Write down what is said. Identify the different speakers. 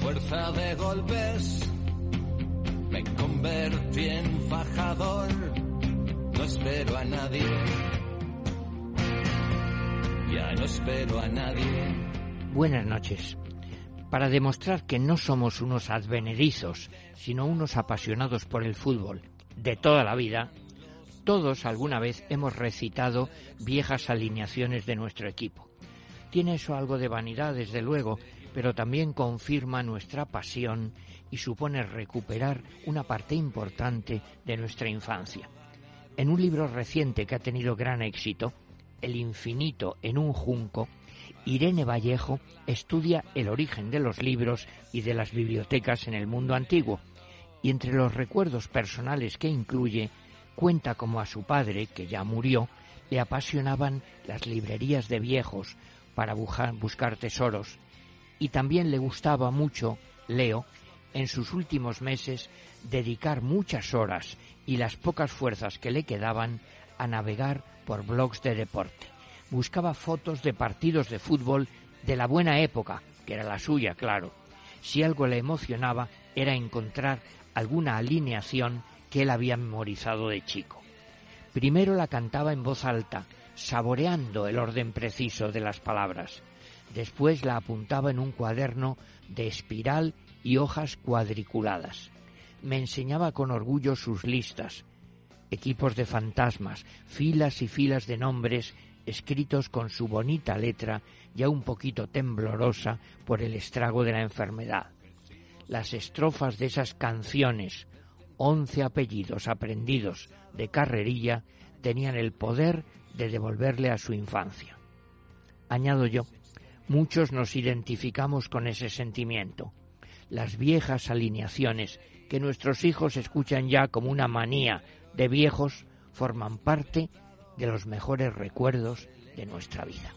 Speaker 1: Fuerza de golpes me convertí en fajador. No espero a nadie. Ya no espero a nadie.
Speaker 2: Buenas noches. Para demostrar que no somos unos advenedizos, sino unos apasionados por el fútbol de toda la vida, todos alguna vez hemos recitado viejas alineaciones de nuestro equipo. Tiene eso algo de vanidad, desde luego, pero también confirma nuestra pasión y supone recuperar una parte importante de nuestra infancia. En un libro reciente que ha tenido gran éxito, El infinito en un junco, Irene Vallejo estudia el origen de los libros y de las bibliotecas en el mundo antiguo, y entre los recuerdos personales que incluye cuenta como a su padre, que ya murió, le apasionaban las librerías de viejos para buscar tesoros y también le gustaba mucho, Leo, en sus últimos meses, dedicar muchas horas y las pocas fuerzas que le quedaban a navegar por blogs de deporte. Buscaba fotos de partidos de fútbol de la buena época, que era la suya, claro. Si algo le emocionaba era encontrar alguna alineación que él había memorizado de chico. Primero la cantaba en voz alta, saboreando el orden preciso de las palabras. Después la apuntaba en un cuaderno de espiral y hojas cuadriculadas. Me enseñaba con orgullo sus listas, equipos de fantasmas, filas y filas de nombres escritos con su bonita letra ya un poquito temblorosa por el estrago de la enfermedad. Las estrofas de esas canciones, once apellidos aprendidos de carrerilla tenían el poder de devolverle a su infancia. Añado yo, muchos nos identificamos con ese sentimiento. Las viejas alineaciones que nuestros hijos escuchan ya como una manía de viejos forman parte de los mejores recuerdos de nuestra vida.